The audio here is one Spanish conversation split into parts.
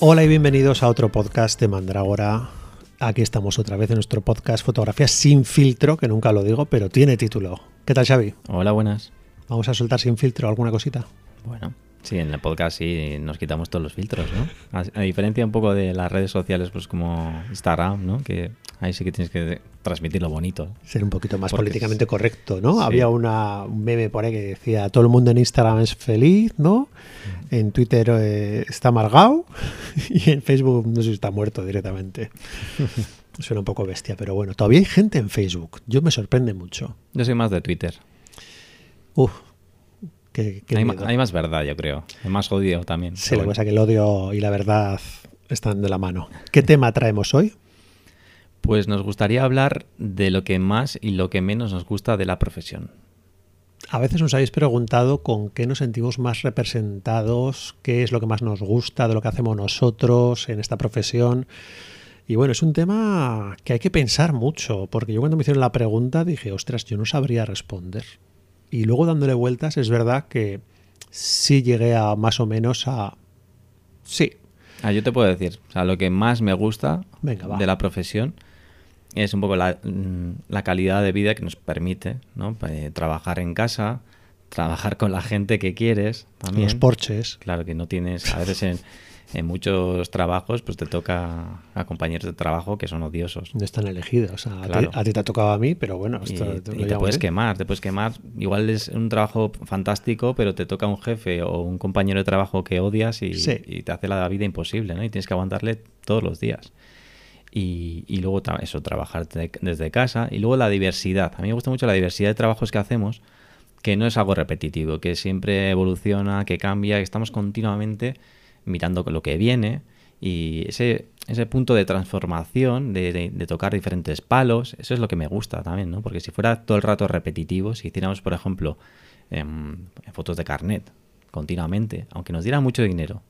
Hola y bienvenidos a otro podcast de Mandrágora. Aquí estamos otra vez en nuestro podcast Fotografía sin filtro, que nunca lo digo, pero tiene título. ¿Qué tal, Xavi? Hola, buenas. Vamos a soltar sin filtro alguna cosita. Bueno, sí, en el podcast sí nos quitamos todos los filtros, ¿no? A, a diferencia un poco de las redes sociales, pues como Instagram, ¿no? Que ahí sí que tienes que transmitir lo bonito. Ser un poquito más Porque políticamente correcto, ¿no? sí. Había una, un meme por ahí que decía, todo el mundo en Instagram es feliz, ¿no? En Twitter eh, está amargado y en Facebook no sé si está muerto directamente. Suena un poco bestia, pero bueno, todavía hay gente en Facebook. Yo me sorprende mucho. Yo soy más de Twitter. Uf, qué, qué Hay, más verdad, yo creo. Hay más odio también. Sí, que bueno. es que el odio y la verdad están de la mano. ¿Qué tema traemos hoy? Pues nos gustaría hablar de lo que más y lo que menos nos gusta de la profesión. A veces nos habéis preguntado con qué nos sentimos más representados, qué es lo que más nos gusta de lo que hacemos nosotros en esta profesión. Y bueno, es un tema que hay que pensar mucho, porque yo cuando me hicieron la pregunta dije, ostras, yo no sabría responder. Y luego dándole vueltas, es verdad que sí llegué a más o menos a... Sí, Ah, yo te puedo decir, o sea, lo que más me gusta Venga, de la profesión es un poco la, mm, la calidad de vida que nos permite, ¿no? Eh, trabajar en casa, trabajar con la gente que quieres también. los porches. Claro que no tienes, a veces en, en muchos trabajos, pues te toca a compañeros de trabajo que son odiosos. No están elegidos. A, ti- Claro. a ti te ha tocado a mí, pero bueno, Y, te puedes así. quemar, te puedes quemar. Igual es un trabajo fantástico, pero te toca un jefe o un compañero de trabajo que odias y, Sí. y te hace la vida imposible, ¿no? Y tienes que aguantarle todos los días. Y, y luego eso, trabajar de- desde casa. Y luego la diversidad. A mí me gusta mucho la diversidad de trabajos que hacemos, que no es algo repetitivo, que siempre evoluciona, que cambia, que estamos continuamente mirando lo que viene. Y ese, ese punto de transformación, de tocar diferentes palos, eso es lo que me gusta también, ¿no? Porque si fuera todo el rato repetitivo, si hiciéramos, por ejemplo, em, fotos de carnet continuamente, aunque nos diera mucho dinero,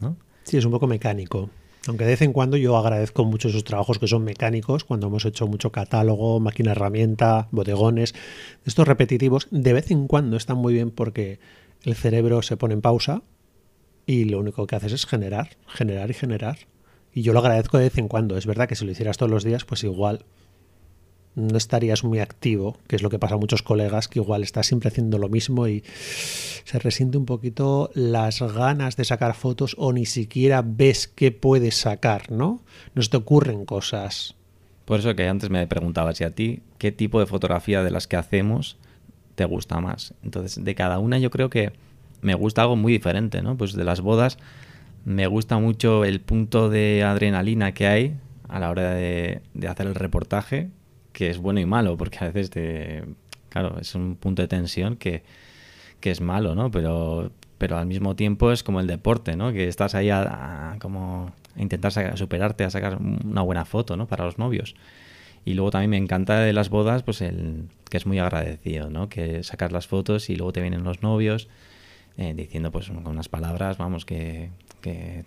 ¿no? Sí, es un poco mecánico. Aunque de vez en cuando yo agradezco mucho esos trabajos que son mecánicos, cuando hemos hecho mucho catálogo, máquina herramienta, bodegones, estos repetitivos, de vez en cuando están muy bien porque el cerebro se pone en pausa y lo único que haces es generar, generar y generar. Y yo lo agradezco de vez en cuando. Es verdad que si lo hicieras todos los días, pues igual no estarías muy activo, que es lo que pasa a muchos colegas, que igual estás siempre haciendo lo mismo y se resiente un poquito las ganas de sacar fotos o ni siquiera ves qué puedes sacar, ¿no? No se te ocurren cosas. Por eso que antes me preguntaba si a ti qué tipo de fotografía de las que hacemos te gusta más. Entonces, de cada una yo creo que me gusta algo muy diferente, ¿no? Pues de las bodas me gusta mucho el punto de adrenalina que hay a la hora de, de hacer el reportaje, que es bueno y malo, porque a veces te, claro, es un punto de tensión que, que es malo, ¿no? Pero, pero al mismo tiempo es como el deporte, ¿no? Que estás ahí a, como a intentar superarte, a sacar una buena foto, ¿no? Para los novios. Y luego también me encanta de las bodas, pues el que es muy agradecido, ¿no? Que sacas las fotos y luego te vienen los novios eh, diciendo, pues, con unas palabras, vamos, que, que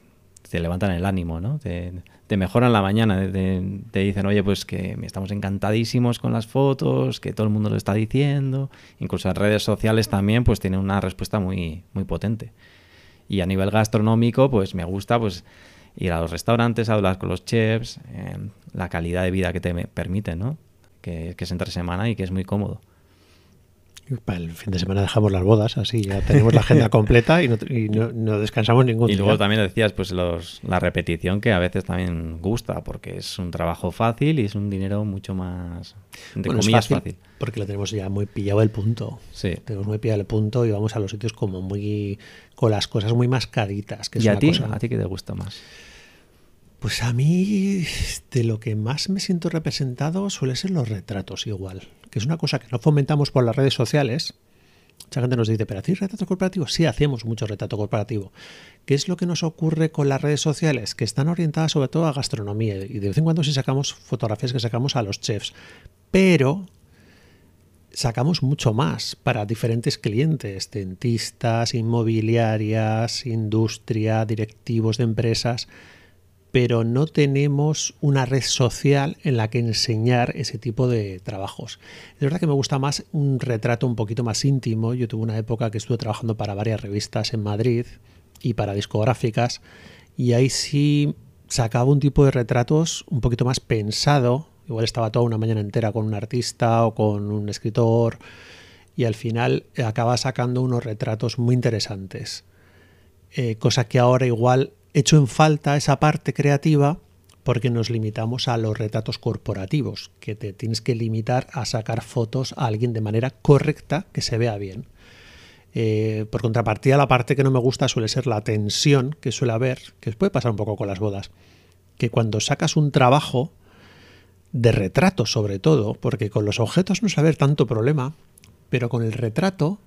te levantan el ánimo, ¿no? Te, te mejoran la mañana, te, dicen, oye, pues que estamos encantadísimos con las fotos, que todo el mundo lo está diciendo. Incluso en redes sociales también, pues tienen una respuesta muy, muy potente. Y a nivel gastronómico, pues me gusta, pues ir a los restaurantes, hablar con los chefs, eh, la calidad de vida que te permite, ¿no? Que, que es entre semana y que es muy cómodo. Y Para el fin de semana dejamos las bodas, así ya tenemos la agenda completa y no, y no- no descansamos ningún Y día. luego también decías, pues los, la repetición que a veces también gusta, porque es un trabajo fácil y es un dinero mucho más, entre Bueno, es comillas, fácil, fácil. porque lo tenemos ya muy pillado el punto. Sí. Tenemos muy pillado el punto y vamos a los sitios como muy con las cosas muy mascaditas. Que es ¿Y a ti? cosa- ¿A ti qué te gusta más? Pues a mí de lo que más me siento representado suele ser los retratos igual, que es una cosa que no fomentamos por las redes sociales. Mucha gente nos dice, ¿pero hacéis retrato corporativo? Sí, hacemos mucho retrato corporativo. ¿Qué es lo que nos ocurre con las redes sociales? Que están orientadas sobre todo a gastronomía y de vez en cuando sí sacamos fotografías que sacamos a los chefs, pero sacamos mucho más para diferentes clientes, dentistas, inmobiliarias, industria, directivos de empresas pero no tenemos una red social en la que enseñar ese tipo de trabajos. Es verdad que me gusta más un retrato un poquito más íntimo. Yo tuve una época que estuve trabajando para varias revistas en Madrid y para discográficas y ahí sí sacaba un tipo de retratos un poquito más pensado. Igual estaba toda una mañana entera con un artista o con un escritor y al final acaba sacando unos retratos muy interesantes. Eh, cosa que ahora igual echo en falta esa parte creativa porque nos limitamos a los retratos corporativos, que te tienes que limitar a sacar fotos a alguien de manera correcta que se vea bien. Eh, por contrapartida, la parte que no me gusta suele ser la tensión que suele haber, que puede pasar un poco con las bodas, que cuando sacas un trabajo de retrato sobre todo, porque con los objetos no suele haber tanto problema, pero con el retrato,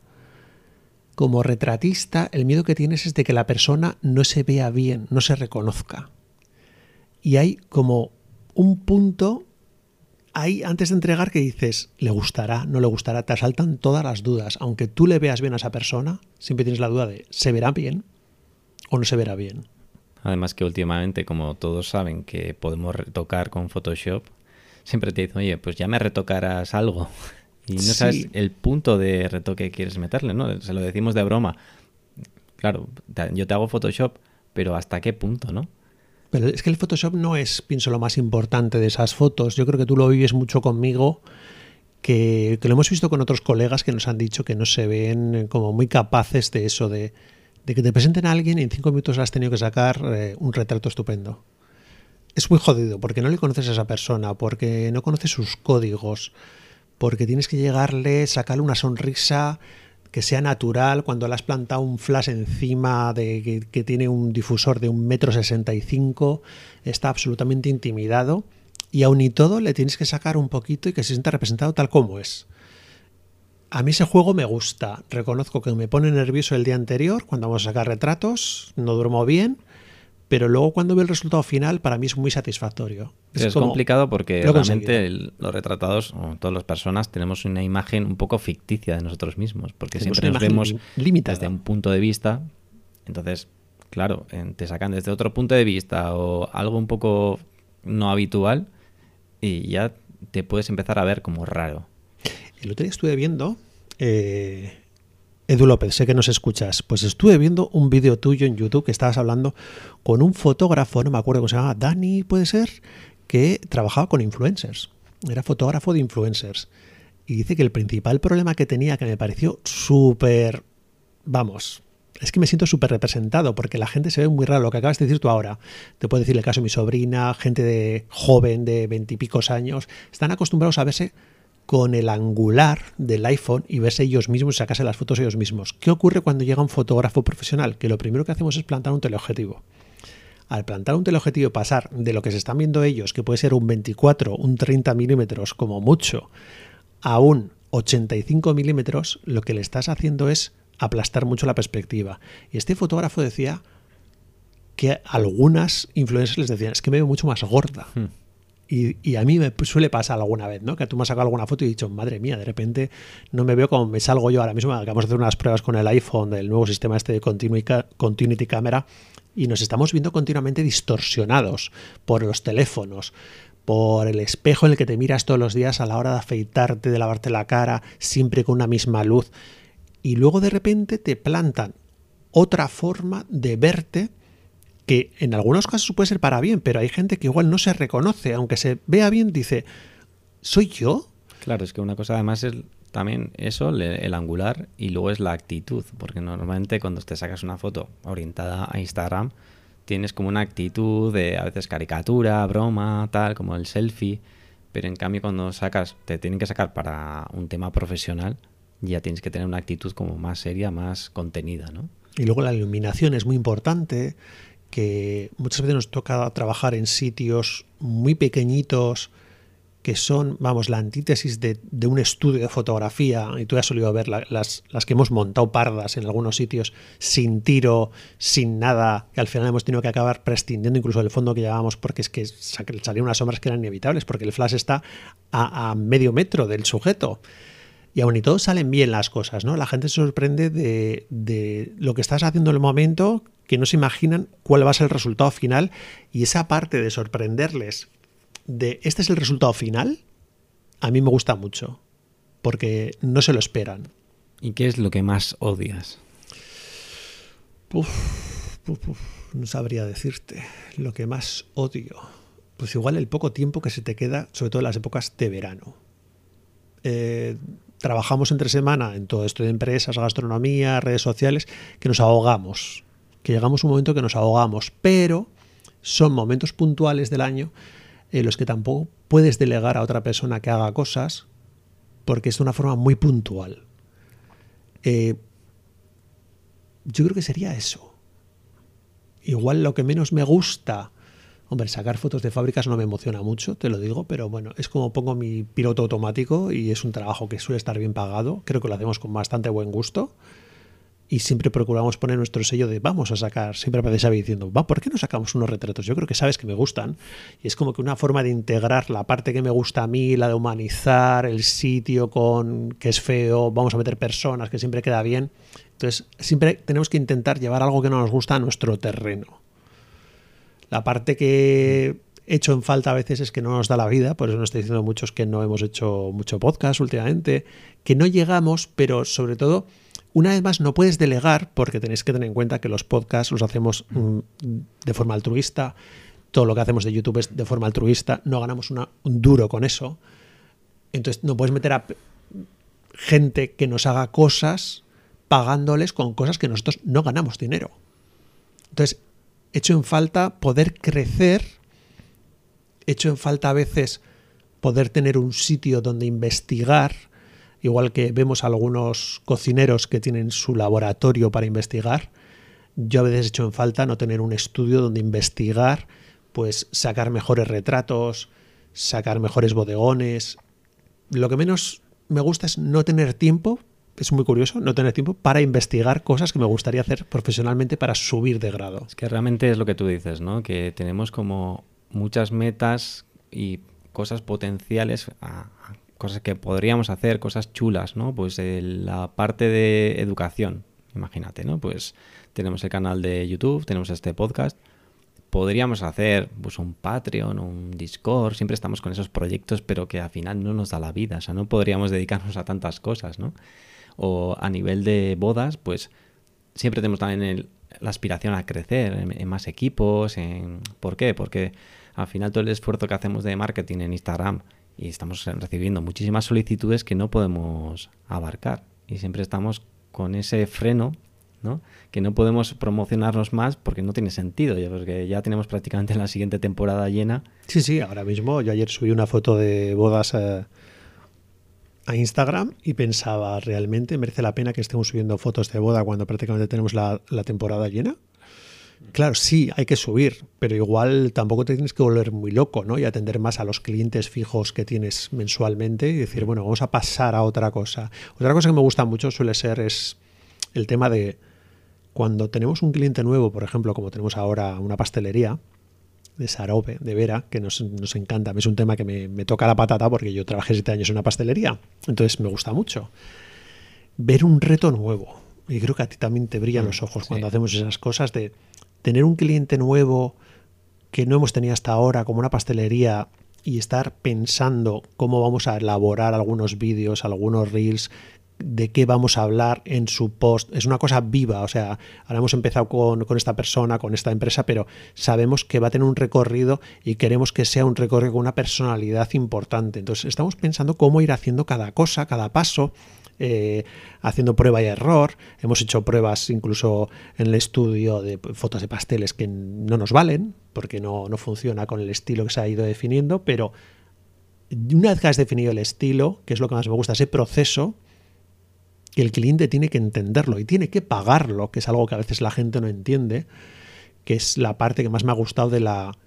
como retratista, el miedo que tienes es de que la persona no se vea bien, no se reconozca. Y hay como un punto ahí antes de entregar que dices, le gustará, no le gustará, te asaltan todas las dudas. Aunque tú le veas bien a esa persona, siempre tienes la duda de, ¿se verá bien o no se verá bien? Además que últimamente, como todos saben que podemos retocar con Photoshop, siempre te dicen, oye, pues ya me retocarás algo. Y no sabes el punto de retoque que quieres meterle, ¿no? Se lo decimos de broma. Claro, yo te hago Photoshop, pero ¿hasta qué punto, no? Pero es que el Photoshop no es, pienso, lo más importante de esas fotos. Yo creo que tú lo vives mucho conmigo, que, lo hemos visto con otros colegas que nos han dicho que no se ven como muy capaces de eso, de, que te presenten a alguien y en cinco minutos has tenido que sacar eh, un retrato estupendo. Es muy jodido porque no le conoces a esa persona, porque no conoces sus códigos, porque tienes que llegarle, sacarle una sonrisa que sea natural cuando le has plantado un flash encima de que, tiene un difusor de un metro sesenta y cinco, está absolutamente intimidado y aun y todo le tienes que sacar un poquito y que se sienta representado tal como es. A mí ese juego me gusta. Reconozco que me pone nervioso el día anterior cuando vamos a sacar retratos, no duermo bien, pero luego cuando veo el resultado final para mí es muy satisfactorio. Es, complicado porque realmente los retratados, o todas las personas, tenemos una imagen un poco ficticia de nosotros mismos, porque siempre nos vemos desde un punto de vista. Entonces, claro, te sacan desde otro punto de vista o algo un poco no habitual y ya te puedes empezar a ver como raro. El otro día estuve viendo eh, Edu López, sé que nos escuchas. Pues estuve viendo un vídeo tuyo en YouTube que estabas hablando con un fotógrafo, no me acuerdo cómo se llama, Dani, puede ser, que trabajaba con influencers. Era fotógrafo de influencers. Y dice que el principal problema que tenía, que me pareció súper. Vamos, es que me siento súper representado porque la gente se ve muy raro. Lo que acabas de decir tú ahora, te puedo decir el caso de mi sobrina, gente de joven de veintipicos años, están acostumbrados a verse con el angular del iPhone y verse ellos mismos y sacarse las fotos ellos mismos. ¿Qué ocurre cuando llega un fotógrafo profesional? Que lo primero que hacemos es plantar un teleobjetivo. Al plantar un teleobjetivo pasar de lo que se están viendo ellos, que puede ser un 24, un 30 milímetros como mucho, a un 85 milímetros, lo que le estás haciendo es aplastar mucho la perspectiva. Y este fotógrafo decía que algunas influencers les decían, es que me veo mucho más gorda. Hmm. Y, a mí me suele pasar alguna vez, ¿no? Que tú me has sacado alguna foto y he dicho, madre mía, de repente no me veo como me salgo yo ahora mismo. Acabamos de hacer unas pruebas con el iPhone del nuevo sistema este de Continuity Camera y nos estamos viendo continuamente distorsionados por los teléfonos, por el espejo en el que te miras todos los días a la hora de afeitarte, de lavarte la cara, siempre con una misma luz. Y luego de repente te plantan otra forma de verte que en algunos casos puede ser para bien, pero hay gente que igual no se reconoce, aunque se vea bien, dice, ¿soy yo? Claro, es que una cosa además es también eso, el angular, y luego es la actitud, porque normalmente cuando te sacas una foto orientada a Instagram, tienes como una actitud de a veces caricatura, broma, tal, como el selfie, pero en cambio cuando sacas, te tienen que sacar para un tema profesional, ya tienes que tener una actitud como más seria, más contenida, ¿no? Y luego la iluminación es muy importante, que muchas veces nos toca trabajar en sitios muy pequeñitos que son, vamos, la antítesis de, un estudio de fotografía, y tú has solido ver las, las, que hemos montado pardas en algunos sitios sin tiro, sin nada, que al final hemos tenido que acabar prescindiendo incluso del fondo que llevábamos porque es que salían unas sombras que eran inevitables, porque el flash está a, a medio metro del sujeto. Y aún y todo salen bien las cosas, ¿no? La gente se sorprende de, de lo que estás haciendo en el momento, que no se imaginan cuál va a ser el resultado final y esa parte de sorprenderles de este es el resultado final, a mí me gusta mucho, porque no se lo esperan. ¿Y qué es lo que más odias? no sabría decirte. Lo que más odio. Pues igual el poco tiempo que se te queda, sobre todo en las épocas de verano. Eh, trabajamos entre semana en todo esto de empresas, gastronomía, redes sociales, que nos ahogamos. Que llegamos a un momento que nos ahogamos. Pero son momentos puntuales del año en los que tampoco puedes delegar a otra persona que haga cosas porque es de una forma muy puntual. Eh, yo creo que sería eso. Igual lo que menos me gusta, hombre, sacar fotos de fábricas no me emociona mucho, te lo digo, pero bueno, es como pongo mi piloto automático y es un trabajo que suele estar bien pagado, creo que lo hacemos con bastante buen gusto y siempre procuramos poner nuestro sello de vamos a sacar, siempre aparece Xavi diciendo, va, ¿por qué no sacamos unos retratos? Yo creo que sabes que me gustan y es como que una forma de integrar la parte que me gusta a mí, la de humanizar el sitio con que es feo, vamos a meter personas, que siempre queda bien. Entonces, siempre tenemos que intentar llevar algo que no nos gusta a nuestro terreno. La parte que he hecho en falta a veces es que no nos da la vida, por eso nos estoy diciendo muchos que no hemos hecho mucho podcast últimamente, que no llegamos, pero sobre todo una vez más, no puedes delegar porque tenéis que tener en cuenta que los podcasts los hacemos mm, de forma altruista, todo lo que hacemos de YouTube es de forma altruista, no ganamos un duro con eso. Entonces no puedes meter a gente que nos haga cosas pagándoles con cosas que nosotros no ganamos dinero. Entonces, hecho en falta poder crecer, hecho en falta a veces poder tener un sitio donde investigar, igual que vemos algunos cocineros que tienen su laboratorio para investigar, yo a veces he hecho en falta no tener un estudio donde investigar, pues sacar mejores retratos, sacar mejores bodegones. Lo que menos me gusta es no tener tiempo, es muy curioso, no tener tiempo para investigar cosas que me gustaría hacer profesionalmente para subir de grado. Es que realmente es lo que tú dices, ¿no? Que tenemos como muchas metas y cosas potenciales cosas que podríamos hacer, cosas chulas, ¿no? Pues la parte de educación, imagínate, ¿no? Pues tenemos el canal de YouTube, tenemos este podcast, podríamos hacer pues un Patreon, un Discord, siempre estamos con esos proyectos, pero que al final no nos da la vida, o sea, no podríamos dedicarnos a tantas cosas, ¿no? O a nivel de bodas, pues siempre tenemos también la aspiración a crecer en, en, más equipos, en ¿por qué? Porque al final todo el esfuerzo que hacemos de marketing en Instagram y estamos recibiendo muchísimas solicitudes que no podemos abarcar y siempre estamos con ese freno ¿no? que no podemos promocionarnos más porque no tiene sentido, porque ya tenemos prácticamente la siguiente temporada llena. Sí, sí, ahora mismo yo ayer subí una foto de bodas a, a Instagram y pensaba, ¿realmente merece la pena que estemos subiendo fotos de boda cuando prácticamente tenemos la, la temporada llena? Claro, sí, hay que subir, pero igual tampoco te tienes que volver muy loco, ¿no? Y atender más a los clientes fijos que tienes mensualmente y decir, bueno, vamos a pasar a otra cosa. Otra cosa que me gusta mucho suele ser es el tema de cuando tenemos un cliente nuevo, por ejemplo, como tenemos ahora una pastelería de Sarope, de Vera, que nos, nos encanta. Es un tema que me, me toca la patata porque yo trabajé siete años en una pastelería, entonces me gusta mucho. Ver un reto nuevo, y creo que a ti también te brillan mm, los ojos cuando hacemos esas cosas de tener un cliente nuevo que no hemos tenido hasta ahora, como una pastelería, y estar pensando cómo vamos a elaborar algunos vídeos, algunos reels, de qué vamos a hablar en su post. Es una cosa viva, o sea, ahora hemos empezado con, con, esta persona, con esta empresa, pero sabemos que va a tener un recorrido y queremos que sea un recorrido con una personalidad importante. Entonces, estamos pensando cómo ir haciendo cada cosa, cada paso, eh, haciendo prueba y error. Hemos hecho pruebas incluso en el estudio de fotos de pasteles que no nos valen, porque no, no funciona con el estilo que se ha ido definiendo, pero una vez que has definido el estilo, que es lo que más me gusta, ese proceso, que el cliente tiene que entenderlo y tiene que pagarlo, que es algo que a veces la gente no entiende, que es la parte que más me ha gustado de la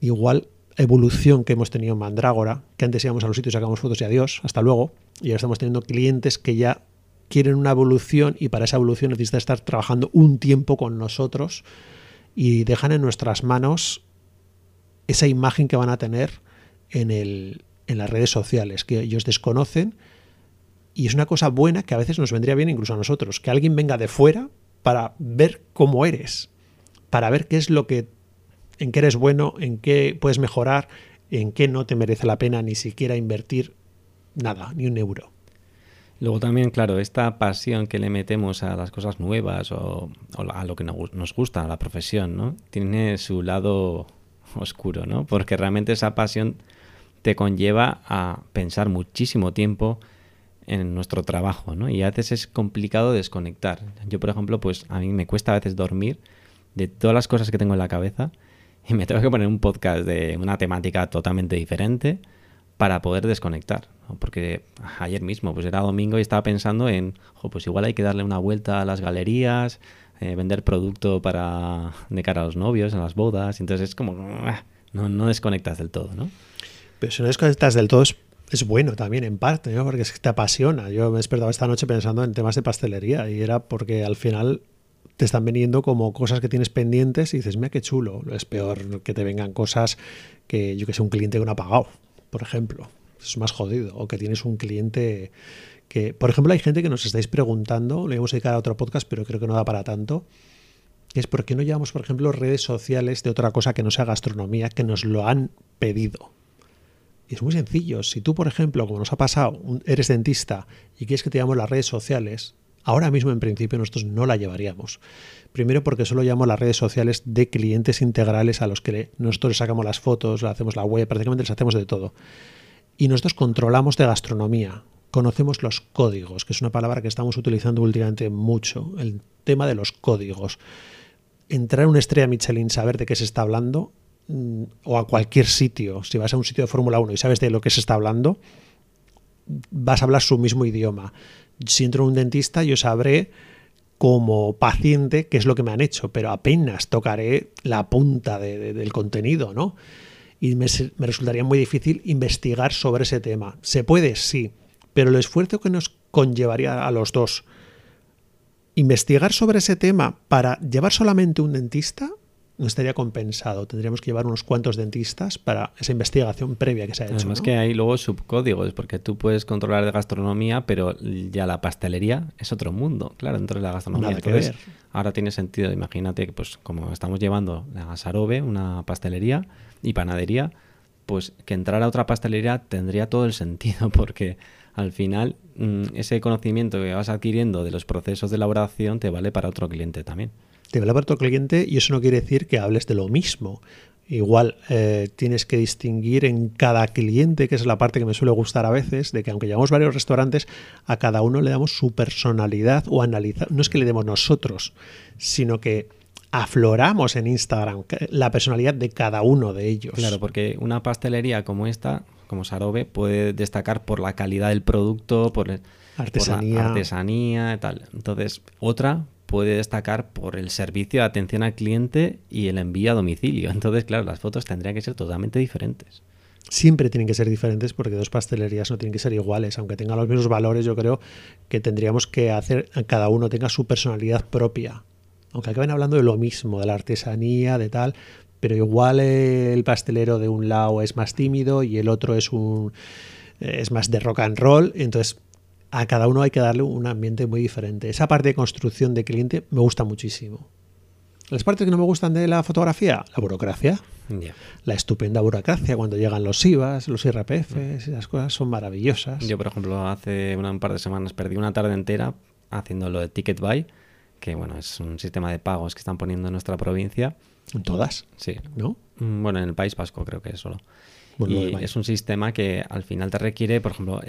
igual evolución que hemos tenido en Mandrágora, que antes íbamos a los sitios, sacamos fotos y adiós, hasta luego, y ahora estamos teniendo clientes que ya quieren una evolución y para esa evolución necesitan estar trabajando un tiempo con nosotros y dejan en nuestras manos esa imagen que van a tener en, el, en las redes sociales, que ellos desconocen y es una cosa buena que a veces nos vendría bien incluso a nosotros, que alguien venga de fuera para ver cómo eres, para ver qué es lo que en qué eres bueno, en qué puedes mejorar, en qué no te merece la pena ni siquiera invertir nada, ni un euro. Luego también, claro, esta pasión que le metemos a las cosas nuevas o, a lo que nos gusta, a la profesión, ¿no? Tiene su lado oscuro, ¿no? Porque realmente esa pasión te conlleva a pensar muchísimo tiempo en nuestro trabajo, ¿no? Y a veces es complicado desconectar. Yo, por ejemplo, pues a mí me cuesta a veces dormir de todas las cosas que tengo en la cabeza y me tengo que poner un podcast de una temática totalmente diferente para poder desconectar. Porque ayer mismo, pues era domingo y estaba pensando en, pues igual hay que darle una vuelta a las galerías, eh, vender producto para de cara a los novios, en las bodas. Entonces es como, ah, no, no desconectas del todo, ¿no? Pero si no desconectas del todo es, es bueno también, en parte, ¿no? porque es que te apasiona. Yo me he despertado esta noche pensando en temas de pastelería y era porque al final te están veniendo como cosas que tienes pendientes y dices, mira qué chulo. Es peor que te vengan cosas que yo que sé, un cliente que no ha pagado por ejemplo. Es más jodido. O que tienes un cliente que, por ejemplo, hay gente que nos estáis preguntando, le vamos a dedicar a otro podcast, pero creo que no da para tanto. Es por qué no llevamos, por ejemplo, redes sociales de otra cosa que no sea gastronomía, que nos lo han pedido. Y es muy sencillo. Si tú, por ejemplo, como nos ha pasado, eres dentista y quieres que te llevamos las redes sociales, ahora mismo en principio nosotros no la llevaríamos. Primero porque solo llamamos las redes sociales de clientes integrales a los que nosotros sacamos las fotos, hacemos la web, prácticamente les hacemos de todo. Y nosotros controlamos de gastronomía, conocemos los códigos, que es una palabra que estamos utilizando últimamente mucho, el tema de los códigos. Entrar a una estrella Michelin, saber de qué se está hablando, o a cualquier sitio, si vas a un sitio de Fórmula 1 y sabes de lo que se está hablando, vas a hablar su mismo idioma. Si entro un dentista, yo sabré como paciente qué es lo que me han hecho, pero apenas tocaré la punta del contenido, ¿no? Y me, me, resultaría muy difícil investigar sobre ese tema. ¿Se puede? Sí, pero el esfuerzo que nos conllevaría a los dos, investigar sobre ese tema para llevar solamente un dentista, no estaría compensado. Tendríamos que llevar unos cuantos dentistas para esa investigación previa que se ha hecho. Además que hay luego subcódigos, porque tú puedes controlar de gastronomía, pero ya la pastelería es otro mundo, claro, dentro de la gastronomía. Nada que ver. Ahora tiene sentido, imagínate que pues como estamos llevando a Sarobe, una pastelería y panadería, pues que entrar a otra pastelería tendría todo el sentido, porque al final mm, ese conocimiento que vas adquiriendo de los procesos de elaboración te vale para otro cliente también te para tu cliente y eso no quiere decir que hables de lo mismo. Igual eh, tienes que distinguir en cada cliente, que es la parte que me suele gustar a veces, de que aunque llevamos varios restaurantes, a cada uno le damos su personalidad o analizar. No es que le demos nosotros, sino que afloramos en Instagram la personalidad de cada uno de ellos. Claro, porque una pastelería como esta, como Sarobe, puede destacar por la calidad del producto, por, artesanía. Por la artesanía y tal. Entonces, otra puede destacar por el servicio de atención al cliente y el envío a domicilio. Entonces, claro, las fotos tendrían que ser totalmente diferentes. Siempre tienen que ser diferentes porque dos pastelerías no tienen que ser iguales. Aunque tengan los mismos valores, yo creo que tendríamos que hacer cada uno tenga su personalidad propia. Aunque acaben hablando de lo mismo, de la artesanía, de tal, pero igual el pastelero de un lado es más tímido y el otro es un es más de rock and roll, entonces a cada uno hay que darle un ambiente muy diferente. Esa parte de construcción de cliente me gusta muchísimo. Las partes que no me gustan de la fotografía, la burocracia. La estupenda burocracia cuando llegan los IVAs, los IRPFs, esas cosas son maravillosas. Yo, por ejemplo, hace un par de semanas perdí una tarde entera haciendo lo de Ticket Buy, que bueno, es un sistema de pagos que están poniendo en nuestra provincia. ¿En todas? Sí. ¿No? Mm, bueno, en el País Vasco creo que es solo y es un sistema que al final te requiere, por ejemplo,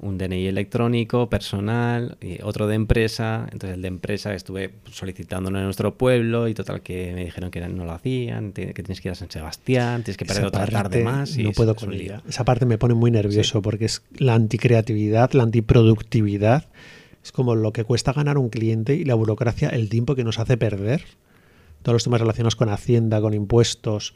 un DNI electrónico, personal, y otro de empresa. Entonces el de empresa estuve solicitándolo en nuestro pueblo y total que me dijeron que no lo hacían, que tienes que ir a San Sebastián, tienes que perder otra tarde más. Y no puedo con ella. Esa parte me pone muy nervioso porque es la anticreatividad, la antiproductividad. Es como lo que cuesta ganar un cliente y la burocracia, el tiempo que nos hace perder. Todos los temas relacionados con Hacienda, con impuestos,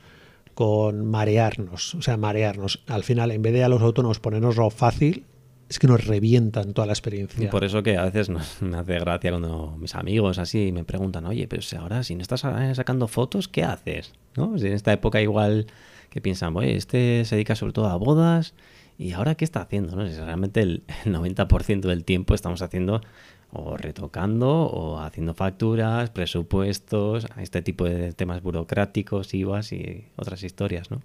con marearnos, o sea, marearnos. Al final, en vez de a los autónomos ponernoslo fácil, es que nos revientan toda la experiencia. Y por eso que a veces me hace gracia cuando mis amigos así me preguntan, oye, pero si ahora si no estás sacando fotos, ¿qué haces? ¿No? En esta época igual que piensan, oye, este se dedica sobre todo a bodas, ¿y ahora qué está haciendo? ¿no? Realmente el 90% del tiempo estamos haciendo o retocando o haciendo facturas, presupuestos, este tipo de temas burocráticos, IVAs y otras historias, ¿no?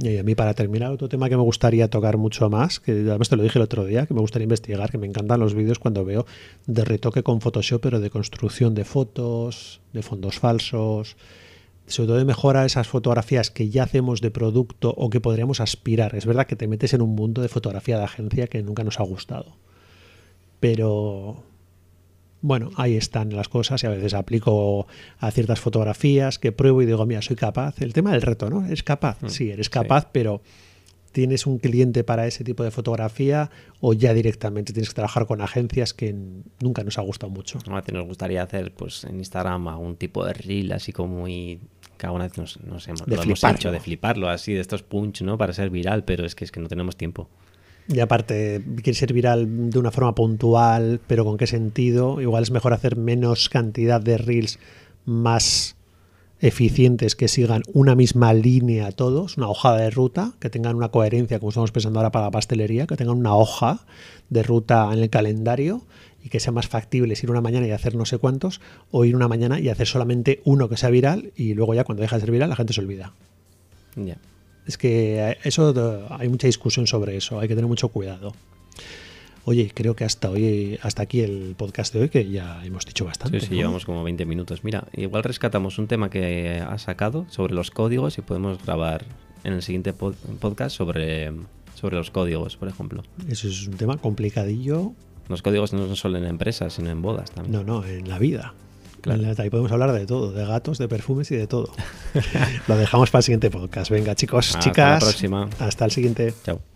Y a mí, para terminar, otro tema que me gustaría tocar mucho más, que además te lo dije el otro día, que me gustaría investigar, que me encantan los vídeos cuando veo de retoque con Photoshop, pero de construcción de fotos, de fondos falsos, sobre todo de mejora esas fotografías que ya hacemos de producto o que podríamos aspirar. Es verdad que te metes en un mundo de fotografía de agencia que nunca nos ha gustado. Pero bueno, ahí están las cosas y a veces aplico a ciertas fotografías que pruebo y digo, mira, soy capaz. El tema del reto, ¿no? ¿Es capaz? Mm, sí, eres capaz, pero ¿tienes un cliente para ese tipo de fotografía o ya directamente tienes que trabajar con agencias que nunca nos ha gustado mucho? A ti nos gustaría hacer pues en Instagram algún tipo de reel así como muy cada una vez nos, hemos, lo hemos hecho de fliparlo así de estos punch no para ser viral pero es que es que no tenemos tiempo y aparte, quiere ser viral de una forma puntual, pero ¿con qué sentido? Igual es mejor hacer menos cantidad de reels más eficientes que sigan una misma línea todos, una hojada de ruta, que tengan una coherencia, como estamos pensando ahora para la pastelería, que tengan una hoja de ruta en el calendario y que sea más factible ir una mañana y hacer no sé cuántos, o ir una mañana y hacer solamente uno que sea viral y luego ya cuando deja de ser viral la gente se olvida. Ya. Es que eso hay mucha discusión sobre eso, hay que tener mucho cuidado. Oye, creo que hasta hoy, hasta aquí el podcast de hoy, que ya hemos dicho bastante. Sí, sí, llevamos como 20 minutos. Mira, igual rescatamos un tema que ha sacado sobre los códigos y podemos grabar en el siguiente podcast sobre, sobre los códigos, por ejemplo. Eso es un tema complicadillo. Los códigos no son solo en empresas, sino en bodas también. No, no, en la vida. Ahí podemos hablar de todo, de gatos, de perfumes y de todo. Lo dejamos para el siguiente podcast. Venga, chicos, chicas. Hasta la próxima. Hasta el siguiente. Chao.